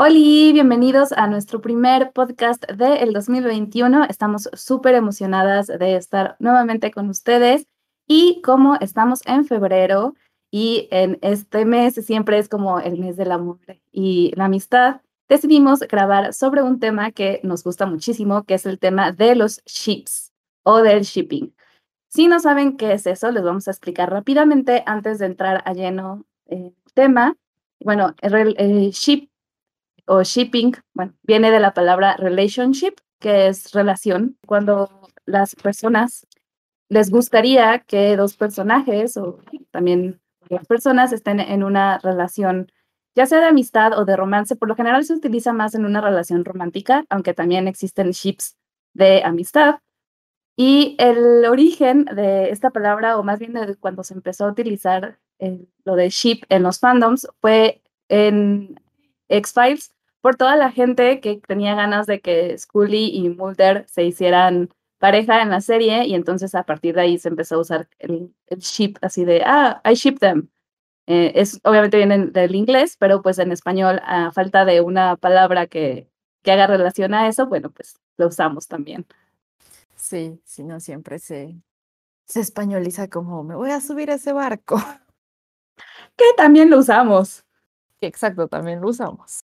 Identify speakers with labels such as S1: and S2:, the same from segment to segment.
S1: Hola, bienvenidos a nuestro primer podcast del 2021. Estamos súper emocionadas de estar nuevamente con ustedes y como estamos en febrero y en este mes siempre es como el mes del amor y la amistad, decidimos grabar sobre un tema que nos gusta muchísimo, que es el tema de los ships o del shipping. Si no saben qué es eso, les vamos a explicar rápidamente antes de entrar a lleno el tema. Bueno, el, el ship o shipping, bueno, viene de la palabra relationship, que es relación. Cuando las personas les gustaría que dos personajes o también las personas estén en una relación, ya sea de amistad o de romance, por lo general se utiliza más en una relación romántica, aunque también existen ships de amistad. Y el origen de esta palabra, o más bien de cuando se empezó a utilizar lo de ship en los fandoms, fue en X-Files, por toda la gente que tenía ganas de que Scully y Mulder se hicieran pareja en la serie y entonces a partir de ahí se empezó a usar el, ship así de, ah, I ship them. Eh, es, obviamente viene del inglés, pero pues en español, a falta de una palabra que, que haga relación a eso, bueno, pues lo usamos también.
S2: Sí, sí, no siempre se, se españoliza como, me voy a subir a ese barco.
S1: Que también lo usamos.
S2: Exacto, también lo usamos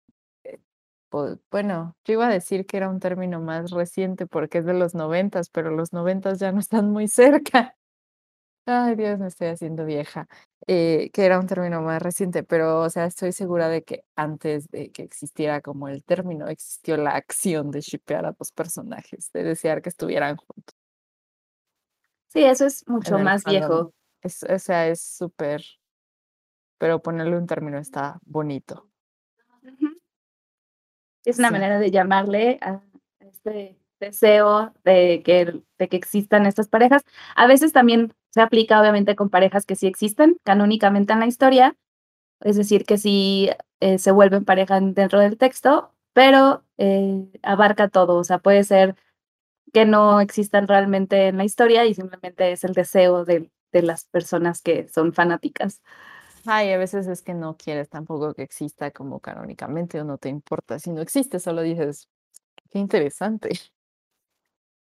S2: bueno, yo iba a decir que era un término más reciente porque es de los noventas, pero los noventas ya no están muy cerca. Ay, Dios, me estoy haciendo vieja. Eh, que era un término más reciente, pero, o sea, estoy segura de que antes de que existiera como el término, existió la acción de shipear a dos personajes, de desear que estuvieran juntos.
S1: Sí, eso es mucho más viejo.
S2: Es, o sea, es súper, pero ponerle un término está bonito.
S1: Es una manera de llamarle a este deseo de que, de que existan estas parejas. A veces también se aplica obviamente con parejas que sí existen canónicamente en la historia, es decir, que sí eh, se vuelven pareja dentro del texto, pero eh, abarca todo, o sea, puede ser que no existan realmente en la historia y simplemente es el deseo de, de las personas que son fanáticas.
S2: Ay, a veces es que no quieres tampoco que exista como canónicamente o no te importa si no existe, solo dices, qué interesante.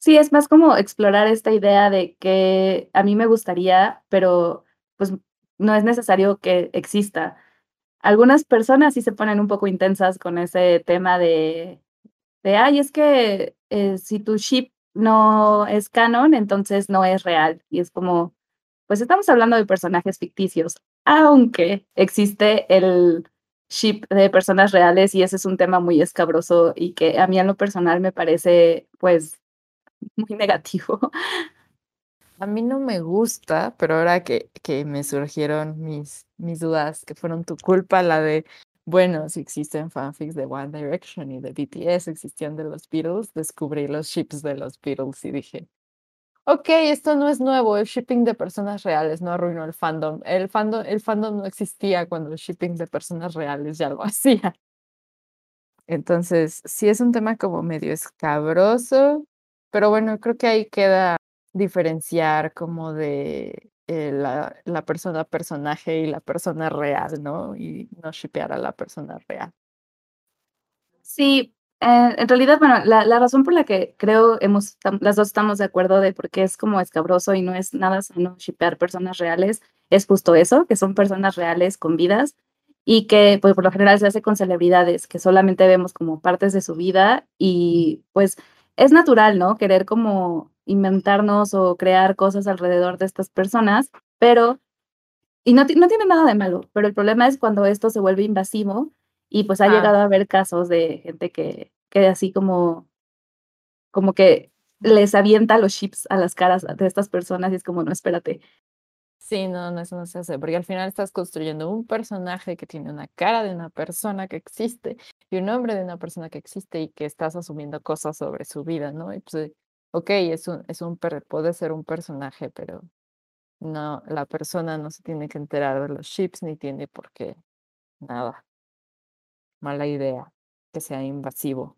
S1: Sí, es más como explorar esta idea de que a mí me gustaría, pero pues no es necesario que exista. Algunas personas sí se ponen un poco intensas con ese tema de, de ay, es que eh, si tu ship no es canon, entonces no es real. Y es como, pues estamos hablando de personajes ficticios aunque existe el ship de personas reales y ese es un tema muy escabroso y que a mí en lo personal me parece pues muy negativo.
S2: A mí no me gusta, pero ahora que, que me surgieron mis, mis dudas, que fueron tu culpa, la de, bueno, si existen fanfics de One Direction y de BTS, existían de los Beatles, descubrí los ships de los Beatles y dije, ok, esto no es nuevo, el shipping de personas reales no arruinó el fandom. El fandom, el fandom no existía cuando el shipping de personas reales ya lo hacía. Entonces, sí es un tema como medio escabroso, pero bueno, creo que ahí queda diferenciar como de eh, la, la, persona personaje y la persona real, ¿no? Y no shippear a la persona real.
S1: Sí, eh, en realidad, bueno, la, razón por la que creo hemos, las dos estamos de acuerdo de por qué es como escabroso y no es nada sano shipear personas reales, es justo eso, que son personas reales con vidas y que pues por lo general se hace con celebridades, que solamente vemos como partes de su vida y pues es natural, ¿no? Querer como inventarnos o crear cosas alrededor de estas personas, pero, y no tiene nada de malo, pero el problema es cuando esto se vuelve invasivo y pues ha ah. llegado a haber casos de gente que, que así como, como que les avienta los chips a las caras de estas personas y es como, no, espérate.
S2: Sí, no, no, eso no se hace, porque al final estás construyendo un personaje que tiene una cara de una persona que existe y un nombre de una persona que existe y que estás asumiendo cosas sobre su vida, ¿no? Y pues, ok, es un, es un, puede ser un personaje, pero no, la persona no se tiene que enterar de los chips ni tiene por qué nada. Mala idea que sea invasivo.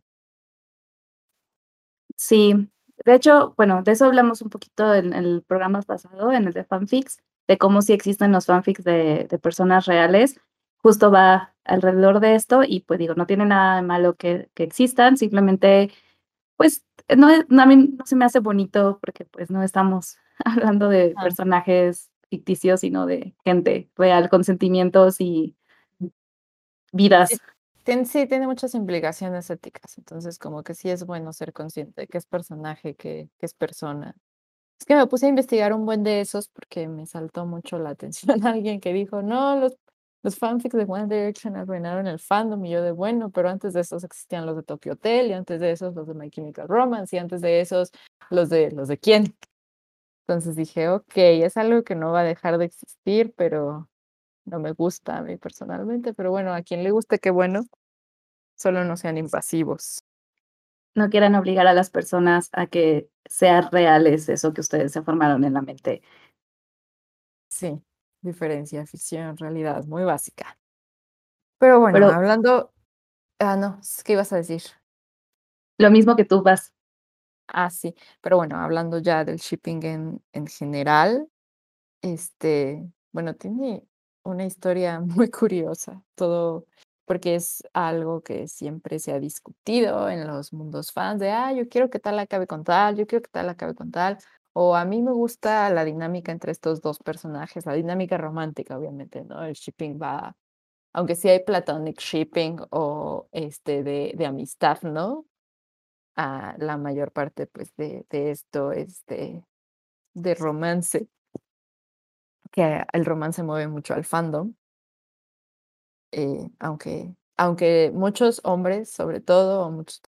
S1: Sí, de hecho, bueno, de eso hablamos un poquito en, el programa pasado, en el de fanfics, de cómo sí existen los fanfics de, de, personas reales. Justo va alrededor de esto y pues digo, no tiene nada de malo que, que existan, simplemente, pues, no, no, a mí no se me hace bonito porque pues no estamos hablando de ah. personajes ficticios, sino de gente real con sentimientos y vidas
S2: sí, tiene muchas implicaciones éticas, entonces como que sí es bueno ser consciente de qué es personaje, qué, qué es persona. Es que me puse a investigar un buen de esos porque me saltó mucho la atención alguien que dijo, no, los, los fanfics de One Direction arruinaron el fandom y yo de bueno, pero antes de esos existían los de Tokyo Hotel y antes de esos los de My Chemical Romance y antes de esos los de los de quién. Entonces dije, ok, es algo que no va a dejar de existir, pero no me gusta a mí personalmente, pero bueno, a quien le guste, qué bueno, solo no sean invasivos.
S1: No quieran obligar a las personas a que sean reales eso que ustedes se formaron en la mente.
S2: Sí, diferencia, ficción, realidad, muy básica. Pero bueno, hablando... Ah, no, ¿qué ibas a decir?
S1: Lo mismo que tú vas.
S2: Ah, sí, pero bueno, hablando ya del shipping en, en general, este, bueno, tiene una historia muy curiosa, todo porque es algo que siempre se ha discutido en los mundos fans de, ah, yo quiero que tal acabe con tal, yo quiero que tal acabe con tal, o a mí me gusta la dinámica entre estos dos personajes, la dinámica romántica, obviamente, ¿no? El shipping va, aunque sí hay platonic shipping o este de, de amistad, ¿no? la mayor parte, pues, de, de esto es de romance que el romance mueve mucho al fandom, eh, aunque, aunque muchos hombres, sobre todo, o muchos,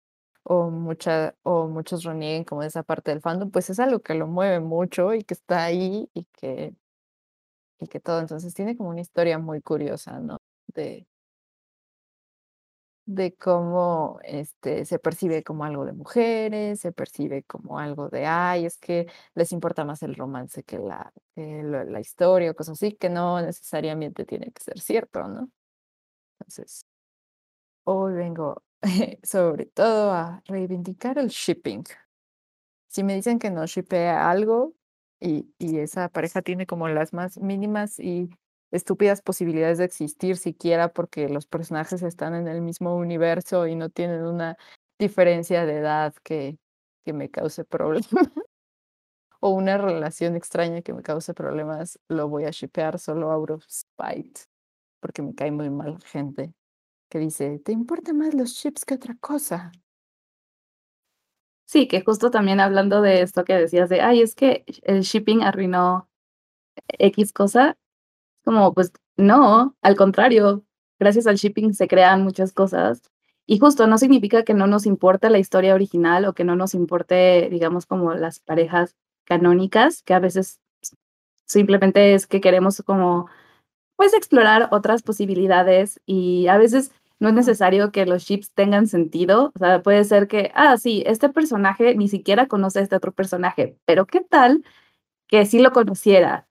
S2: o, mucha, o muchos renieguen como esa parte del fandom, pues es algo que lo mueve mucho y que está ahí y que, y que todo. Entonces tiene como una historia muy curiosa, ¿no? De, de cómo este, se percibe como algo de mujeres, se percibe como algo de, ay, es que les importa más el romance que la, la historia o cosas así, que no necesariamente tiene que ser cierto, ¿no? Entonces, hoy vengo sobre todo a reivindicar el shipping. Si me dicen que no shippea algo y, y esa pareja tiene como las más mínimas y estúpidas posibilidades de existir siquiera porque los personajes están en el mismo universo y no tienen una diferencia de edad que, que me cause problemas o una relación extraña que me cause problemas, lo voy a shipear solo out of spite porque me cae muy mal gente que dice, ¿te importan más los chips que otra cosa?
S1: Sí, que justo también hablando de esto que decías de, ay, es que el shipping arruinó X cosa, como, pues no, al contrario, gracias al shipping se crean muchas cosas. Y justo no significa que no nos importe la historia original o que no nos importe, digamos, como las parejas canónicas, que a veces simplemente es que queremos como, pues, explorar otras posibilidades y a veces no es necesario que los ships tengan sentido. O sea, puede ser que, ah, sí, este personaje ni siquiera conoce a este otro personaje, pero ¿qué tal que sí lo conociera?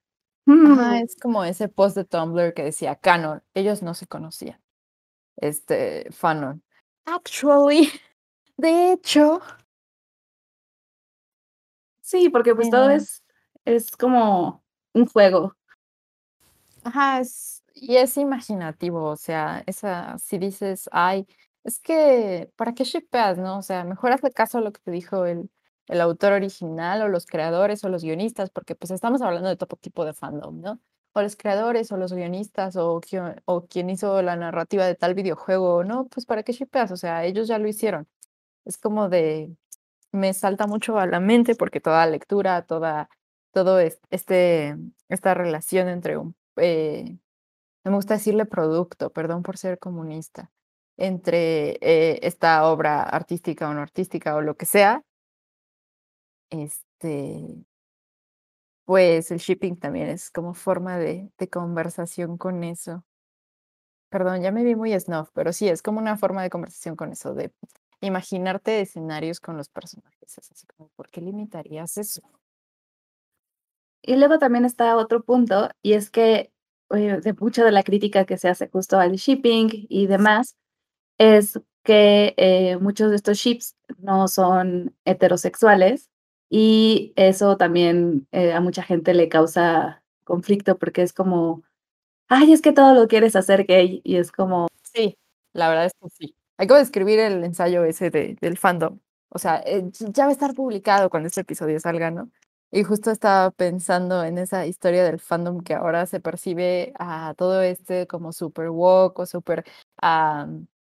S2: Mm. es como ese post de Tumblr que decía Canon, ellos no se conocían. Este, Fanon. Actually, de hecho.
S1: Sí, porque pues todo es, es como un juego.
S2: Ajá, es, y es imaginativo, o sea, esa, si dices, ay, es que, ¿para qué shipeas, no? O sea, mejor hazle caso a lo que te dijo el, el autor original o los creadores o los guionistas, porque pues estamos hablando de todo tipo de fandom, ¿no? O los creadores o los guionistas o, o quien hizo la narrativa de tal videojuego, ¿no? Pues para qué shipeas, o sea, ellos ya lo hicieron. Es como de, me salta mucho a la mente porque toda lectura, toda, todo este, esta relación entre un, eh, me gusta decirle producto, perdón por ser comunista, entre eh, esta obra artística o no artística o lo que sea, este, pues el shipping también es como forma de, de conversación con eso. Perdón, ya me vi muy snuff, pero sí, es como una forma de conversación con eso, de imaginarte escenarios con los personajes. Es así como, ¿por qué limitarías eso?
S1: Y luego también está otro punto, y es que eh, de mucha de la crítica que se hace justo al shipping y demás, es que eh, muchos de estos ships no son heterosexuales y eso también eh, a mucha gente le causa conflicto porque es como, ay, es que todo lo quieres hacer gay y es como...
S2: Sí, la verdad es que sí. Hay que describir el ensayo ese de, del fandom. O sea, ya va a estar publicado cuando este episodio salga, ¿no? Y justo estaba pensando en esa historia del fandom que ahora se percibe a todo este como super woke o super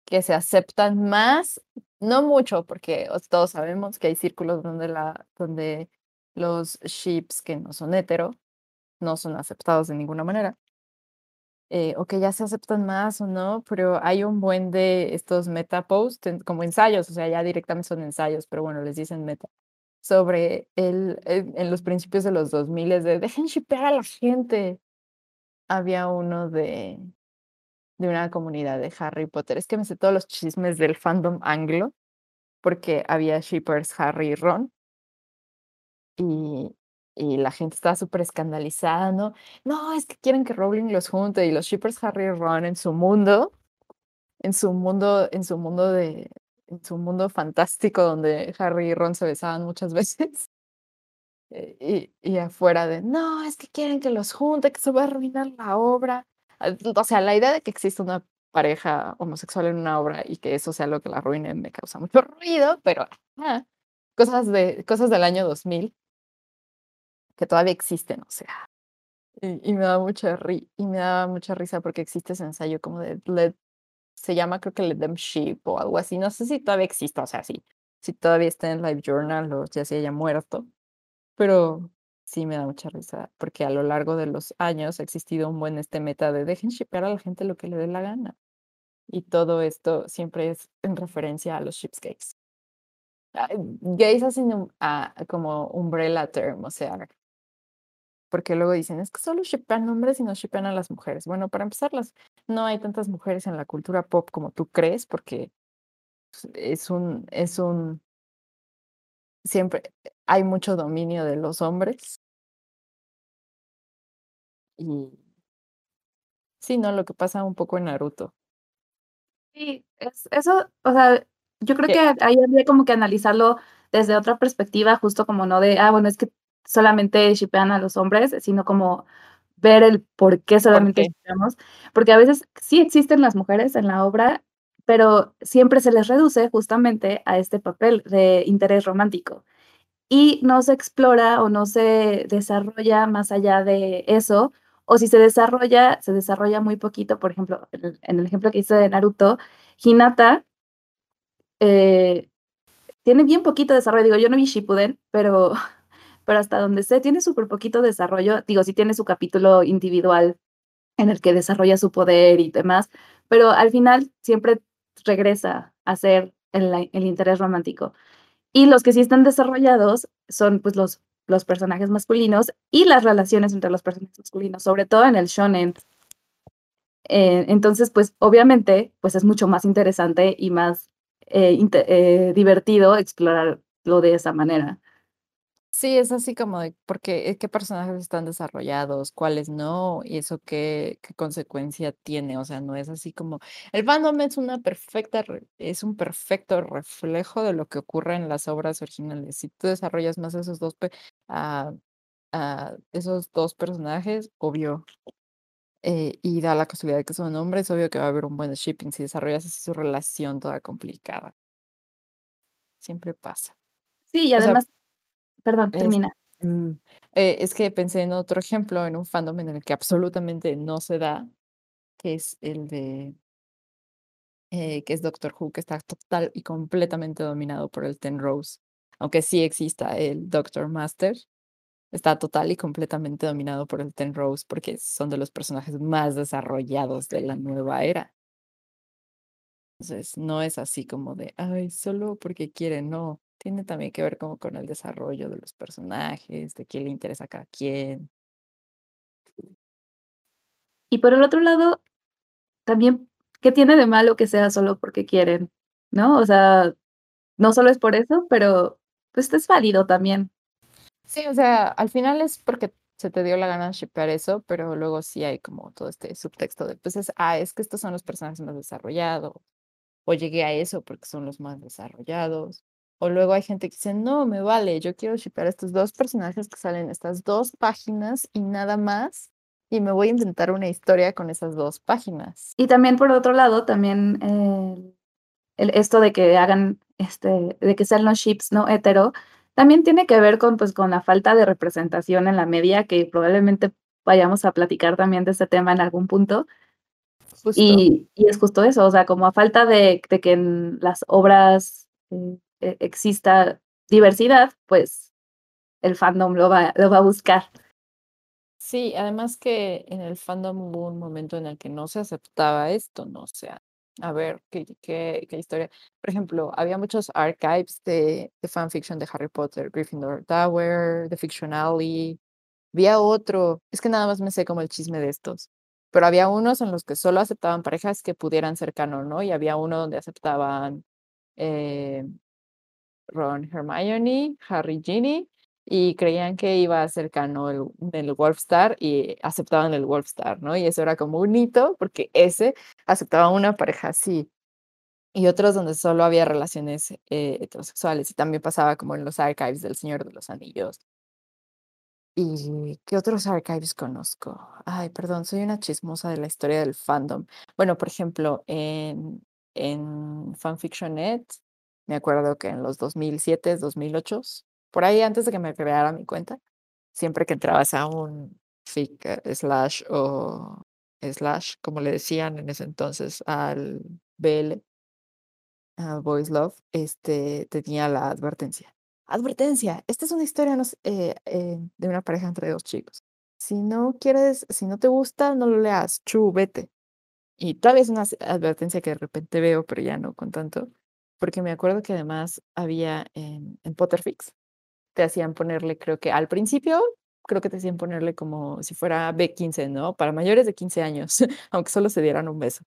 S2: que se aceptan más, no mucho, porque todos sabemos que hay círculos donde, la, donde los ships que no son hetero no son aceptados de ninguna manera. Eh, o que ya se aceptan más o no, pero hay un buen de estos meta posts como ensayos, o sea, ya directamente son ensayos, pero bueno, les dicen meta sobre el, en los principios de los 2000 de dejen shipear a la gente. Había uno de, de una comunidad de Harry Potter. Es que me sé todos los chismes del fandom anglo, porque había shippers Harry y Ron. Y, y la gente estaba súper escandalizada, ¿no? No, es que quieren que Rowling los junte y los shippers Harry y Ron en su mundo, en su mundo, en su mundo de, en su mundo fantástico donde Harry y Ron se besaban muchas veces. Eh, y, y, afuera de, no, es que quieren que los junte, que se va a arruinar la obra. Ah, o sea, la idea de que exista una pareja homosexual en una obra y que eso sea lo que la arruine me causa mucho ruido, pero cosas, de, cosas del año 2000 que todavía existen, o sea. Y, me da mucha ri y me da mucha risa porque existe ese ensayo como de se llama creo que Let Them Ship o algo así. No sé si todavía exista, o sea, sí, si todavía está en Live Journal o ya se haya muerto. Pero sí me da mucha risa porque a lo largo de los años ha existido un buen este meta de dejen shipar a la gente lo que le dé la gana. Y todo esto siempre es en referencia a los ships gays. Hacen un, como umbrella term, o sea, porque luego dicen, es que solo shipan hombres y no shipan a las mujeres. Bueno, para empezar, no hay tantas mujeres en la cultura pop como tú crees, porque es un, es un, siempre hay mucho dominio de los hombres. Y sí, ¿no? Lo que pasa un poco en Naruto.
S1: Sí, es, eso, o sea, yo creo que ahí habría como que analizarlo desde otra perspectiva, justo como no de, ah, bueno, es que solamente shipean a los hombres, sino como ver el por qué solamente shipeamos, porque a veces sí existen las mujeres en la obra, pero siempre se les reduce justamente a este papel de interés romántico y no se explora o no se desarrolla más allá de eso, o si se desarrolla, se desarrolla muy poquito, por ejemplo, en el ejemplo que hice de Naruto, Hinata eh, tiene bien poquito desarrollo, digo, yo no vi Shippuden, pero pero hasta donde sé, tiene súper poquito desarrollo. Digo, sí tiene su capítulo individual en el que desarrolla su poder y demás, pero al final siempre regresa a ser el, el interés romántico. Y los que sí están desarrollados son pues los, los personajes masculinos y las relaciones entre los personajes masculinos, sobre todo en el shonen. Eh, entonces, pues obviamente, pues es mucho más interesante y más eh, eh, divertido explorarlo de esa manera.
S2: Sí, es así como de, porque eh, qué personajes están desarrollados, cuáles no, y eso qué, qué consecuencia tiene. O sea, no es así como. El fandom es una perfecta, es un perfecto reflejo de lo que ocurre en las obras originales. Si tú desarrollas más esos dos, a esos dos personajes, obvio. Eh, y da la casualidad de que son hombres, obvio que va a haber un buen shipping si desarrollas así su relación toda complicada. Siempre pasa.
S1: Sí, y además Perdón, termina.
S2: Mm, eh, es que pensé en otro ejemplo, en un fandom en el que absolutamente no se da, que es el de, eh, que es Doctor Who, que está total y completamente dominado por el Ten Rose. Aunque sí exista el Doctor Master, está total y completamente dominado por el Ten Rose porque son de los personajes más desarrollados de la nueva era. Entonces, no es así como de, ay, solo porque quieren, no tiene también que ver como con el desarrollo de los personajes, de quién le interesa a cada quien.
S1: Y por el otro lado, también, ¿qué tiene de malo que sea solo porque quieren? ¿No? O sea, no solo es por eso, pero pues es válido también.
S2: Sí, o sea, al final es porque se te dio la gana de shippear eso, pero luego sí hay como todo este subtexto de, pues es, ah, es que estos son los personajes más desarrollados, o llegué a eso porque son los más desarrollados, o luego hay gente que dice, no, me vale, yo quiero shippear estos dos personajes que salen en estas dos páginas y nada más, y me voy a inventar una historia con esas dos páginas.
S1: Y también por otro lado, también eh, el, esto de que hagan, este, de que sean los ships no hetero, también tiene que ver con, pues, con la falta de representación en la media, que probablemente vayamos a platicar también de ese tema en algún punto. Y, y, es justo eso, o sea, como a falta de, de que en las obras eh, exista diversidad, pues el fandom lo va, lo va a buscar.
S2: Sí, además que en el fandom hubo un momento en el que no se aceptaba esto, no o sea, a ver, ¿qué, qué, qué historia? Por ejemplo, había muchos archives de, de fanfiction de Harry Potter, Gryffindor Tower, The Fiction Alley. Había otro, es que nada más me sé como el chisme de estos, pero había unos en los que solo aceptaban parejas que pudieran ser canon, ¿no? Y había uno donde aceptaban eh, Ron, Hermione, Harry, Ginny, y creían que iba a ser el, el Wolfstar y aceptaban el Wolfstar, ¿no? Y eso era como un hito porque ese aceptaba una pareja así. Y otros donde solo había relaciones eh, heterosexuales y también pasaba como en los archives del Señor de los Anillos. ¿Y qué otros archives conozco? Ay, perdón, soy una chismosa de la historia del fandom. Bueno, por ejemplo, en, en Fanfictionnet, me acuerdo que en los 2007, 2008, por ahí antes de que me creara mi cuenta, siempre que entrabas a un fic slash o slash, como le decían en ese entonces al BL, a Boys Love, este, tenía la advertencia. Advertencia, esta es una historia eh, eh, de una pareja entre dos chicos. Si no quieres, si no te gusta, no lo leas, chu, vete. Y todavía es una advertencia que de repente veo, pero ya no con tanto, porque me acuerdo que además había en, en Potterfix, te hacían ponerle, creo que al principio, creo que te hacían ponerle como si fuera B15, ¿no? Para mayores de 15 años, aunque solo se dieran un beso.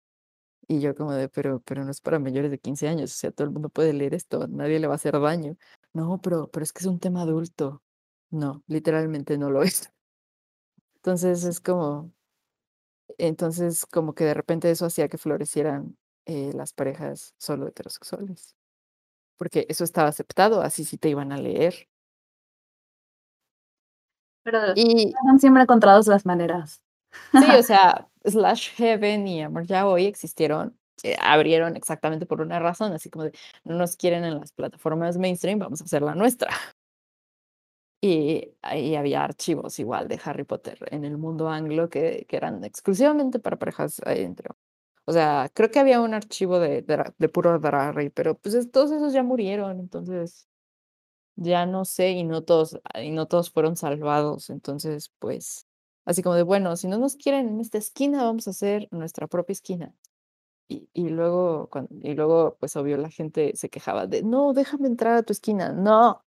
S2: Y yo como de, pero, pero no es para mayores de 15 años, o sea, todo el mundo puede leer esto, nadie le va a hacer daño. No, pero, pero es que es un tema adulto. No, literalmente no lo es. Entonces es como, entonces como que de repente eso hacía que florecieran eh, las parejas solo heterosexuales. Porque eso estaba aceptado, así sí te iban a leer.
S1: Pero y, han siempre encontrado las maneras.
S2: Sí, o sea, Slash Heaven y Amor Ya Hoy existieron, eh, abrieron exactamente por una razón, así como de no nos quieren en las plataformas mainstream, vamos a hacer la nuestra. Y ahí había archivos igual de Harry Potter en el mundo anglo que, que eran exclusivamente para parejas adentro. O sea, creo que había un archivo de, de, de puro Drarry, pero pues todos esos ya murieron, entonces ya no sé, y no todos, y no todos fueron salvados. Entonces, pues, así como de, bueno, si no nos quieren en esta esquina, vamos a hacer nuestra propia esquina. Y, y luego, cuando, y luego, pues obvio, la gente se quejaba de, no, déjame entrar a tu esquina. No.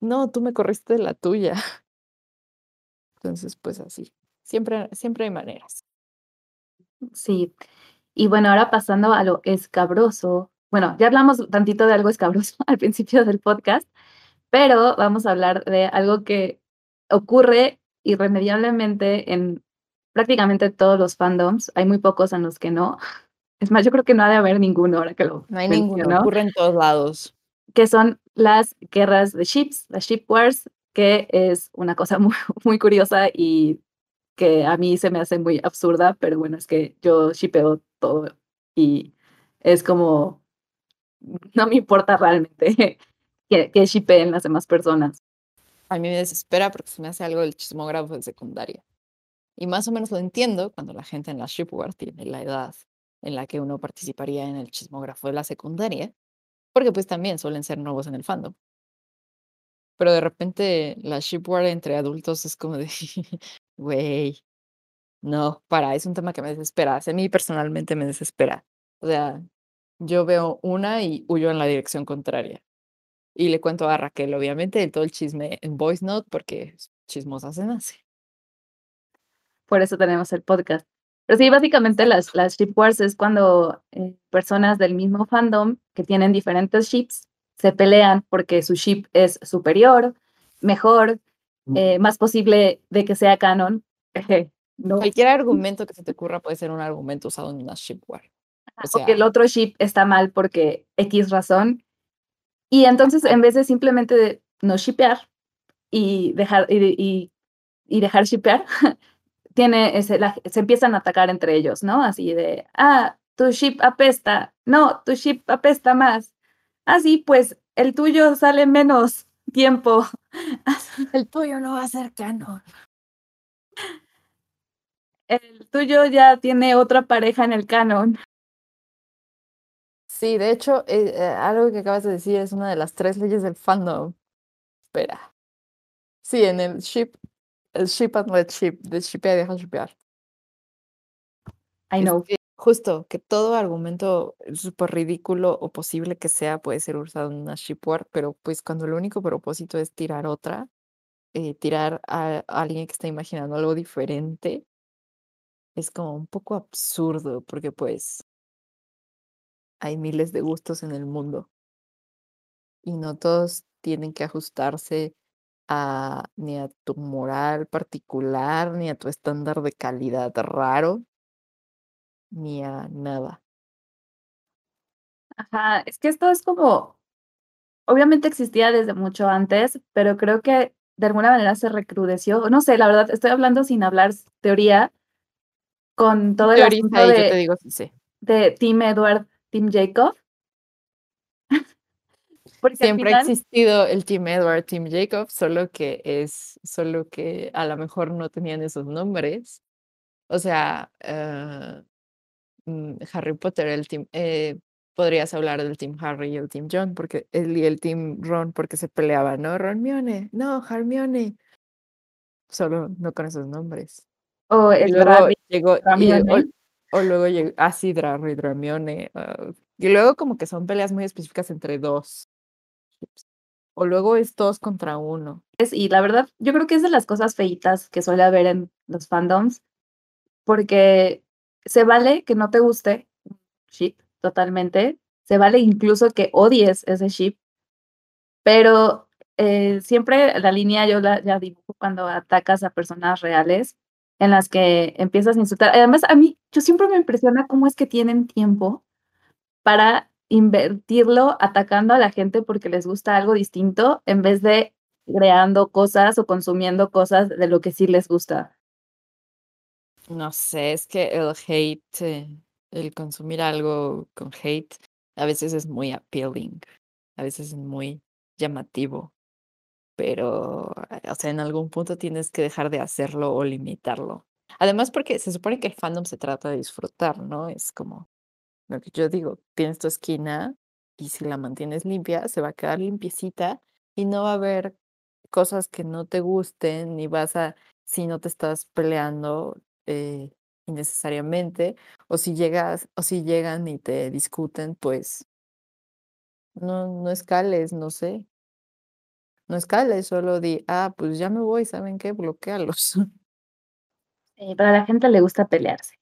S2: No, tú me corriste de la tuya. Entonces, pues así. Siempre, siempre hay maneras.
S1: Sí. Y bueno, ahora pasando a lo escabroso, bueno, ya hablamos tantito de algo escabroso al principio del podcast, pero vamos a hablar de algo que ocurre irremediablemente en prácticamente todos los fandoms. Hay muy pocos en los que no. Es más, yo creo que no ha de haber ninguno ahora que lo.
S2: No hay ninguno, ocurre en todos lados.
S1: Que son las guerras de ships, las ship wars, que es una cosa muy, muy curiosa y que a mí se me hace muy absurda, pero bueno, es que yo shipeo todo y es como no me importa realmente que, que shippeen las demás personas.
S2: A mí me desespera porque se me hace algo del chismógrafo de secundaria. Y más o menos lo entiendo cuando la gente en la shipware tiene la edad en la que uno participaría en el chismógrafo de la secundaria, porque pues también suelen ser nuevos en el fandom. Pero de repente la shipware entre adultos es como de, güey, no, para, es un tema que me desespera. A mí personalmente me desespera. O sea, yo veo una y huyo en la dirección contraria. Y le cuento a Raquel, obviamente, todo el chisme en voice note, porque chismosa se nace.
S1: Por eso tenemos el podcast. Pero sí, básicamente las, las ship wars es cuando eh, personas del mismo fandom que tienen diferentes ships se pelean porque su ship es superior, mejor, eh, más posible de que sea canon. no.
S2: Cualquier argumento que se te ocurra puede ser un argumento usado en una ship war.
S1: O, que el otro ship está mal porque X razón. Y entonces, en vez de simplemente no shipear y dejar, y, y, dejar shipear, tiene ese, se empiezan a atacar entre ellos, ¿no? Así de, ah, tu ship apesta, no, tu ship apesta más. Así, ah, pues el tuyo sale menos tiempo.
S2: El tuyo no va a ser canon.
S1: El tuyo ya tiene otra pareja en el canon.
S2: Sí, de hecho, eh, eh, algo que acabas de decir es una de las tres leyes del fandom. Espera. Sí, en el ship, el ship and let ship, de shipea y deja shipear.
S1: I know.
S2: Justo, que todo argumento súper ridículo o posible que sea puede ser usado en una ship war, pero pues cuando el único propósito es tirar otra, eh, tirar a alguien que está imaginando algo diferente, es como un poco absurdo, porque pues hay miles de gustos en el mundo. Y no todos tienen que ajustarse a ni a tu moral particular, ni a tu estándar de calidad raro, ni a nada.
S1: Ajá, es que esto es como, obviamente existía desde mucho antes, pero creo que de alguna manera se recrudeció. No sé, la verdad, estoy hablando sin hablar teoría, con todo el asunto de,
S2: yo te digo sí.
S1: de Team Edward Team Jacob.
S2: Siempre ha existido el Team Edward, Team Jacob, solo que es, solo que a lo mejor no tenían esos nombres. O sea, eh, Harry Potter, el team, eh, podrías hablar del Team Harry y el Team John, porque él y el Team Ron, porque se peleaban, ¿no? Ronmione, no, Hermione. Solo no con esos nombres.
S1: O el
S2: llegó, o luego llegó, así ah, y Dramione. Ah, y luego como que son peleas muy específicas entre dos. O luego es dos contra uno.
S1: Y la verdad, yo creo que es de las cosas feitas que suele haber en los fandoms. Porque se vale que no te guste ship totalmente. Se vale incluso que odies ese ship. Pero eh, siempre la línea yo la dibujo cuando atacas a personas reales en las que empiezas a insultar. Además, a mí, yo siempre me impresiona cómo es que tienen tiempo para invertirlo atacando a la gente porque les gusta algo distinto en vez de creando cosas o consumiendo cosas de lo que sí les gusta.
S2: No sé, es que el hate, eh, el consumir algo con hate, a veces es muy appealing, a veces es muy llamativo pero, eh, o sea, en algún punto tienes que dejar de hacerlo o limitarlo. Además, porque se supone que el fandom se trata de disfrutar, ¿no? Es como lo que yo digo, tienes tu esquina y si la mantienes limpia, se va a quedar limpiecita y no va a haber cosas que no te gusten, ni vas a, si no te estás peleando eh, innecesariamente, o si llegas, o si llegan y te discuten, pues no, no escales, no sé. No escales, solo di, ah, pues ya me voy, ¿saben qué? Bloquealos.
S1: Eh, pero a la gente le gusta pelearse.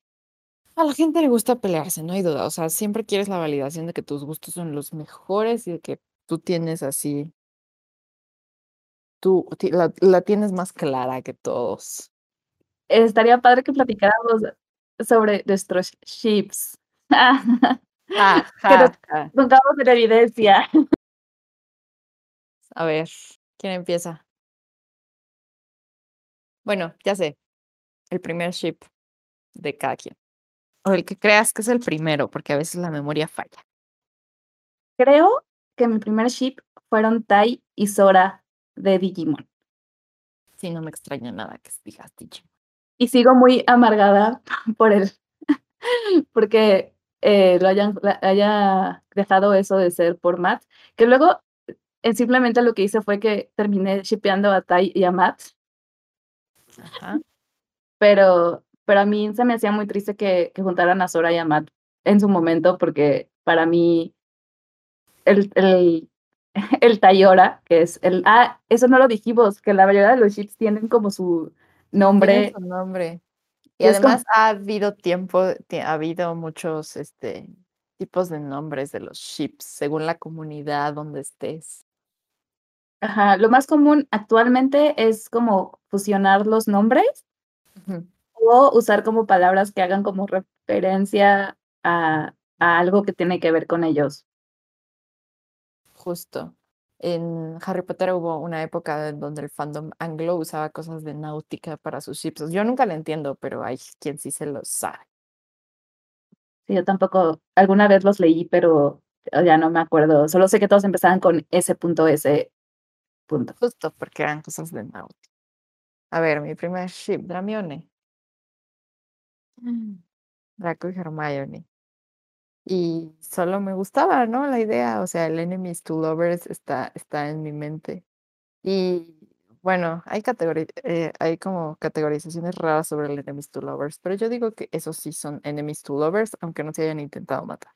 S2: A la gente le gusta pelearse, no hay duda. O sea, siempre quieres la validación de que tus gustos son los mejores y de que tú tienes así, tú la, la tienes más clara que todos.
S1: Estaría padre que platicáramos sobre nuestros ships.
S2: Ah,
S1: que pongamos en evidencia.
S2: A ver, ¿quién empieza? Bueno, ya sé. El primer ship de cada quien. O el que creas que es el primero, porque a veces la memoria falla.
S1: Creo que mi primer ship fueron Tai y Sora de Digimon.
S2: Sí, no me extraña nada que digas Digimon.
S1: Y sigo muy amargada por él, porque eh, lo hayan, haya dejado eso de ser por Matt, que luego eh, simplemente lo que hice fue que terminé shipeando a Tai y a Matt.
S2: Ajá.
S1: Pero, pero a mí se me hacía muy triste que, que juntaran a Sora y a Matt en su momento, porque para mí el, el, el Tayora, que es el... Ah, eso no lo dijimos, que la mayoría de los ships tienen como su nombre.
S2: Su nombre. Y
S1: como
S2: además ha habido tiempo, tie- ha habido muchos este, tipos de nombres de los ships según la comunidad donde estés.
S1: ajá, lo más común actualmente es como fusionar los nombres o usar como palabras que hagan como referencia a a algo que tiene que ver con ellos.
S2: Justo. En Harry Potter hubo una época en donde el fandom anglo usaba cosas de náutica para sus ships. Yo nunca lo entiendo, pero hay quien sí se lo sabe.
S1: Sí, yo tampoco alguna vez los leí, pero ya no me acuerdo. Solo sé que todos empezaban con S punto S punto.
S2: Justo porque eran cosas de náutica. A ver, mi primer ship, Dramione. Mm, Draco y Hermione. Y solo me gustaba, ¿no? La idea, o sea, el enemies to lovers está, está en mi mente. Y bueno, hay categori eh, hay como categorizaciones raras sobre el enemies to lovers, pero yo digo que esos sí son enemies to lovers, aunque no se hayan intentado matar.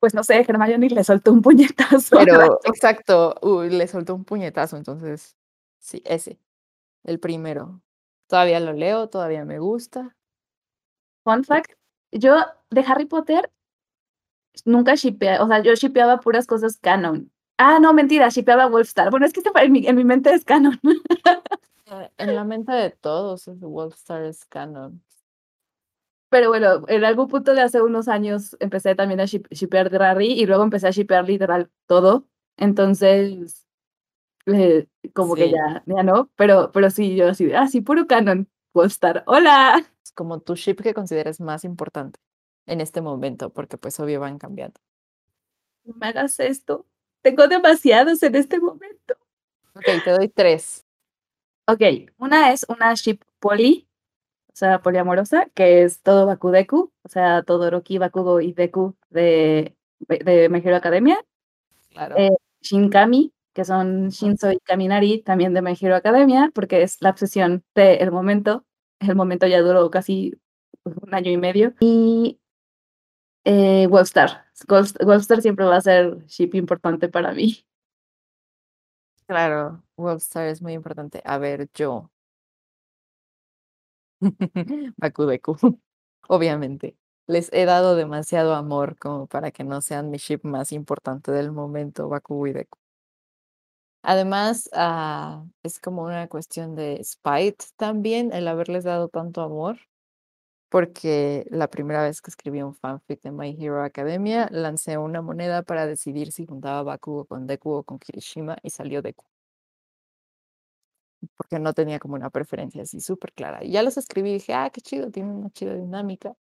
S1: Pues no sé, Hermione le soltó un puñetazo.
S2: Pero, exacto, uy, le soltó un puñetazo, entonces, sí, ese, el primero. Todavía lo leo, todavía me gusta.
S1: Fun fact, yo de Harry Potter nunca shippea, o sea, yo shippeaba puras cosas canon. Ah, no, mentira, shippeaba Wolfstar. Bueno, es que en mi, en mi mente es canon.
S2: Eh, En la mente de todos, Wolfstar es canon.
S1: Pero bueno, en algún punto de hace unos años empecé también a ship- shippear Drarry y luego empecé a shippear literal todo. Entonces, eh, como que ya, ya no, pero, pero sí, yo así, ah, sí, puro canon, Wolfstar. ¡Hola!
S2: Como tu ship que consideres más importante en este momento, porque pues obvio van cambiando.
S1: No me hagas esto. Tengo demasiados en este momento.
S2: Ok, te doy tres.
S1: Ok, una es una ship poli, o sea, poliamorosa, que es todo Bakudeku, o sea, todo Roki, Bakugo y Deku de, de My Hero Academia.
S2: Claro.
S1: Eh, Shinkami, que son Shinzo y Kaminari, también de My Hero Academia, porque es la obsesión del momento. El momento ya duró casi un año y medio. Y eh, Wolfstar. Wolf- Wolfstar siempre va a ser ship importante para mí.
S2: Claro, Wolfstar es muy importante. A ver, yo. Bakudeku, obviamente. Les he dado demasiado amor como para que no sean mi ship más importante del momento, Bakugo y Deku. Además, ah, es como una cuestión de spite también el haberles dado tanto amor, porque la primera vez que escribí un fanfic de My Hero Academia, lancé una moneda para decidir si juntaba Bakugo con Deku o con Kirishima y salió Deku porque no tenía como una preferencia así súper clara. Y ya los escribí y dije, ah, qué chido, tiene una chida dinámica.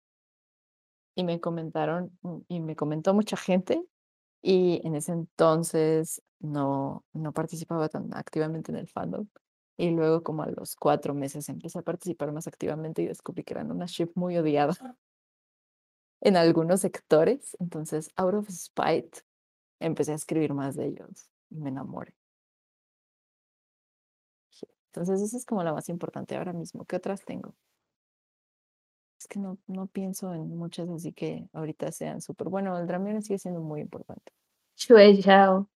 S2: Y me comentaron, y me comentó mucha gente, y en ese entonces no, no participaba tan activamente en el fandom. Y luego como a los cuatro meses empecé a participar más activamente y descubrí que eran una ship muy odiada en algunos sectores. Entonces, out of spite, empecé a escribir más de ellos y me enamoré. Entonces, esa es como la más importante ahora mismo. ¿Qué otras tengo? Es que no, no pienso en muchas así que ahorita sean súper. Bueno, el Dramione sigue siendo muy importante.
S1: Shui Zhao.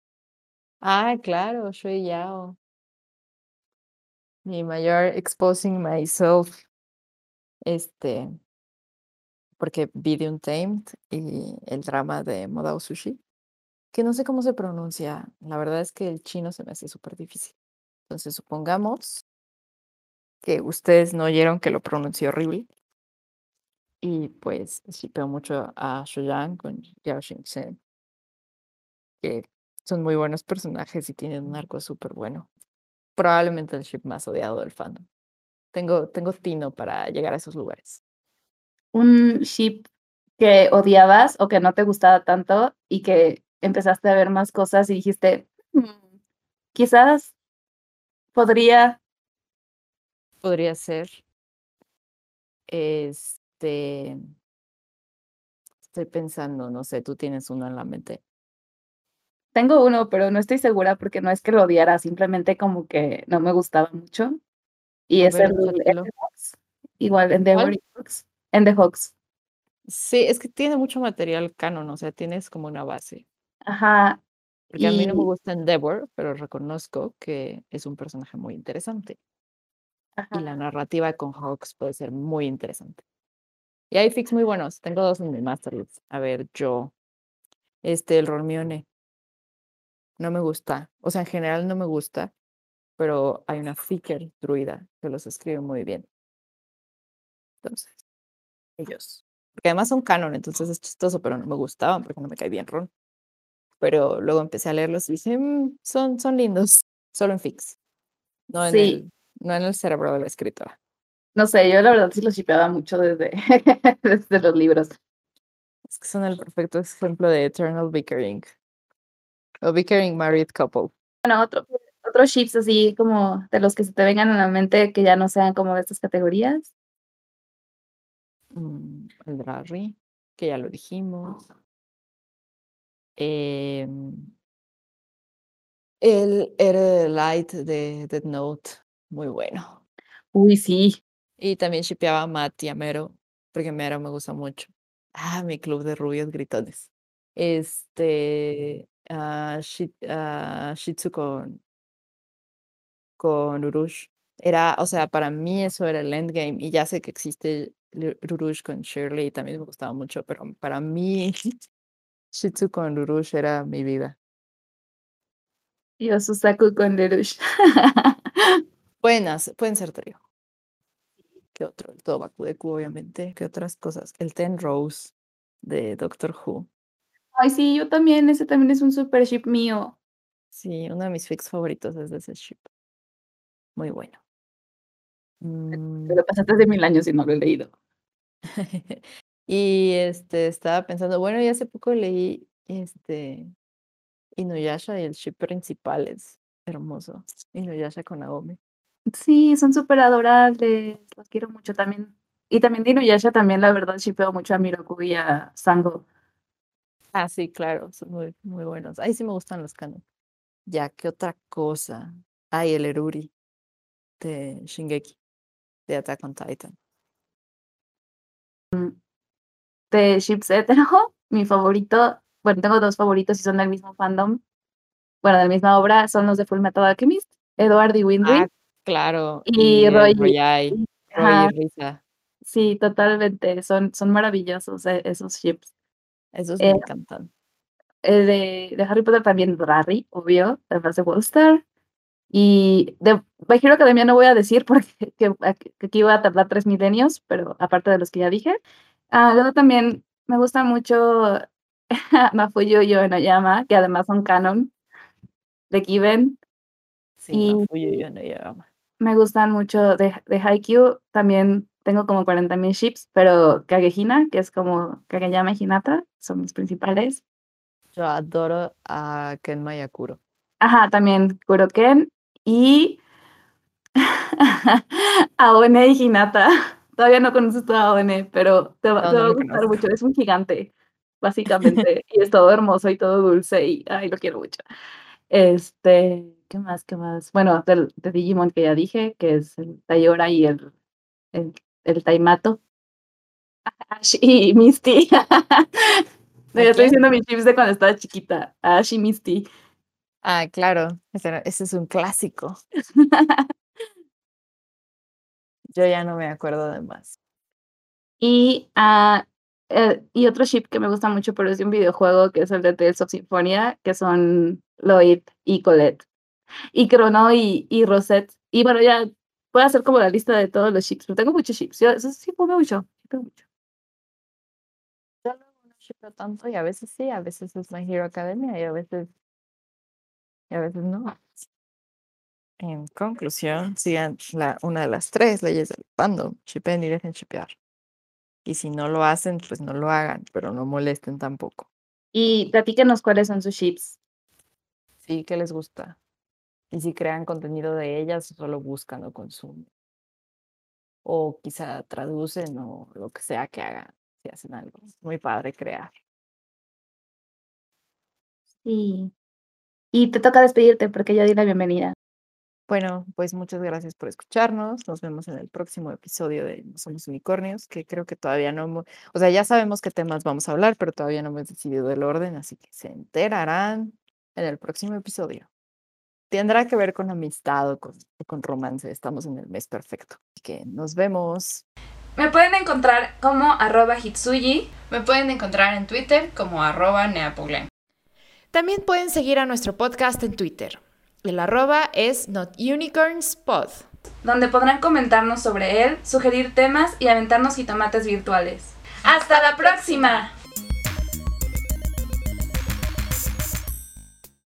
S2: Ah, claro, Shui Yao. Mi mayor exposing myself. Este, porque vi de Untamed y el drama de Modao Sushi, que no sé cómo se pronuncia. La verdad es que el chino se me hace súper difícil. Entonces, supongamos que ustedes no oyeron que lo pronunció horrible. Y pues shipeo mucho a Shoyan con Yao Shen, que son muy buenos personajes y tienen un arco súper bueno. Probablemente el ship más odiado del fandom. Tengo, tengo tino para llegar a esos lugares.
S1: Un ship que odiabas o que no te gustaba tanto y que empezaste a ver más cosas y dijiste, "Mm, quizás podría,
S2: Podría ser. Este. Estoy pensando, no sé, tú tienes uno en la mente.
S1: tengo uno, pero no estoy segura porque no es que lo odiara, simplemente como que no me gustaba mucho. Y es el
S2: échatelo.
S1: Enderhawks, igual Endeavor
S2: ¿Cuál?
S1: y Hawks.
S2: Sí, es que tiene mucho material canon, o sea, tienes como una base.
S1: Ajá.
S2: Porque a mí no me gusta Endeavor, pero reconozco que es un personaje muy interesante. y la narrativa con Hawks puede ser muy interesante. Y hay fics muy buenos. Tengo dos en mi master list. A ver, yo. Este, el Rolmione. No me gusta. O sea, en general no me gusta. Pero hay una ficker druida que los escribe muy bien. Entonces, ellos. Porque además son canon, entonces es chistoso, pero no me gustaban porque no me cae bien Ron. Pero luego empecé a leerlos y dije, "Mm, son, son lindos, solo en fics. No en,
S1: Sí.
S2: el, no en el cerebro de la escritora.
S1: No sé, yo la verdad sí los shipeaba mucho desde, desde los libros.
S2: Es que son el perfecto ejemplo de Eternal Bickering. O Bickering Married Couple.
S1: Bueno, otro, otros ships así como de los que se te vengan a la mente que ya no sean como de estas categorías.
S2: Mm, el Drarry, que ya lo dijimos. Em, el el Light de Dead Note, muy bueno.
S1: Uy, sí.
S2: Y también shipeaba a Matt y a Mero, porque Mero me gusta mucho. Ah, mi club de rubios gritones. Este, ah, Shi- ah, Shih Tzu con, con Urush. Era, o sea, para mí eso era el endgame. Y ya sé que existe Urush con Shirley, y también me gustaba mucho, pero para mí Shih Tzu con Urush era mi vida.
S1: Yo Susaku con Lerush.
S2: Buenas, pueden ser trío. ¿Qué otro? El Tobakudeku, obviamente. ¿Qué otras cosas? El Ten Rose de Doctor Who.
S1: Ay, sí, yo también. Ese también es un super ship mío.
S2: Sí, uno de mis fics favoritos es de ese ship. Muy bueno.
S1: Me
S2: Mm,
S1: lo pasaste hace mil años y no lo he leído.
S2: y este estaba pensando, bueno, y hace poco leí este Inuyasha y el ship principal es hermoso. Inuyasha con Naomi.
S1: Sí, son súper adorables. Los quiero mucho también. Y también de Inuyasha también, la verdad, shipeo mucho a Miroku y a Sango.
S2: Ah, sí, claro, son muy, muy buenos. Ahí sí me gustan los canon. Ya, ¿qué otra cosa? Ay, el Eruri de Shingeki, de Attack on Titan.
S1: De ships hetero, mi favorito, bueno, tengo dos favoritos y son del mismo fandom. Bueno, de la misma obra, son los de Full Metal Alchemist, Edward y Winry.
S2: Ah, claro.
S1: Y Roy-
S2: Royai, Roy y Risa.
S1: sí, totalmente. Son, son maravillosos eh, esos ships.
S2: Esos
S1: Eh,
S2: me encantan.
S1: Eh, de, de Harry Potter también Rary, obvio, además de Wolfstar. Y de My Hero Academia no voy a decir porque que, aquí- que aquí iba a tardar tres milenios, pero aparte de los que ya dije. Ah, luego también me gusta mucho Mafuyu y Onoyama, que además son canon de Kiven.
S2: Sí,
S1: y-
S2: Mafuyu llevaba.
S1: Me gustan mucho de, de Haikyuu. También tengo como 40.000 ships, pero Kagehina, que es como Kageyama y Hinata, son mis principales.
S2: Yo adoro a Ken Mayakuro.
S1: Ajá, también Kuroken y Aone y Hinata. Todavía no conoces a Aone, pero te va,
S2: No,
S1: te
S2: no
S1: va a gustar
S2: conozco.
S1: mucho. Es un gigante, básicamente, y es todo hermoso y todo dulce y ay, lo quiero mucho. Este, ¿qué más? ¿Qué más? Bueno, del, de Digimon que ya dije, que es el Tayora y el, el, el Taimato. Ash y Misty. No,
S2: ¿A
S1: ya estoy diciendo mis chips de cuando estaba chiquita. Ash y Misty.
S2: Ah, claro, ese, es un clásico. Yo ya no me acuerdo de más.
S1: Y, eh, y otro ship que me gusta mucho, pero es de un videojuego, que es el de Tales of Symphonia, que son Lloyd y Colette. Y Crono y, y Rosette. Y bueno, ya voy a hacer como la lista de todos los ships, pero tengo muchos ships. Yo eso sí pongo mucho. shipeo mucho.
S2: Yo no shipeo tanto y a veces sí, a veces es My Hero Academia y a veces, y a veces no. En conclusión, sigan la, una de las tres leyes del fandom, shipen y dejen shipear. Y si no lo hacen, pues no lo hagan, pero no molesten tampoco.
S1: Y platíquenos cuáles son sus ships.
S2: Sí, que les gusta. Y si crean contenido de ellas, solo buscan o consumen. O quizá traducen o lo que sea que hagan, si hacen algo. Es muy padre crear.
S1: Sí. Y te toca despedirte porque yo di la bienvenida.
S2: Bueno, pues muchas gracias por escucharnos. Nos vemos en el próximo episodio de No Somos Unicornios, que creo que todavía no, hemos- o sea, ya sabemos qué temas vamos a hablar, pero todavía no hemos decidido el orden, así que se enterarán en el próximo episodio. Tendrá que ver con amistad o con, o con romance. Estamos en el mes perfecto. Así que nos vemos.
S1: Me pueden encontrar como arroba hitsuyi.
S3: Me pueden encontrar en Twitter como arroba neapoglen.
S4: También pueden seguir a nuestro podcast en Twitter. El arroba es notunicornspod.
S1: donde podrán comentarnos sobre él, sugerir temas y aventarnos jitomates virtuales. ¡Hasta la próxima!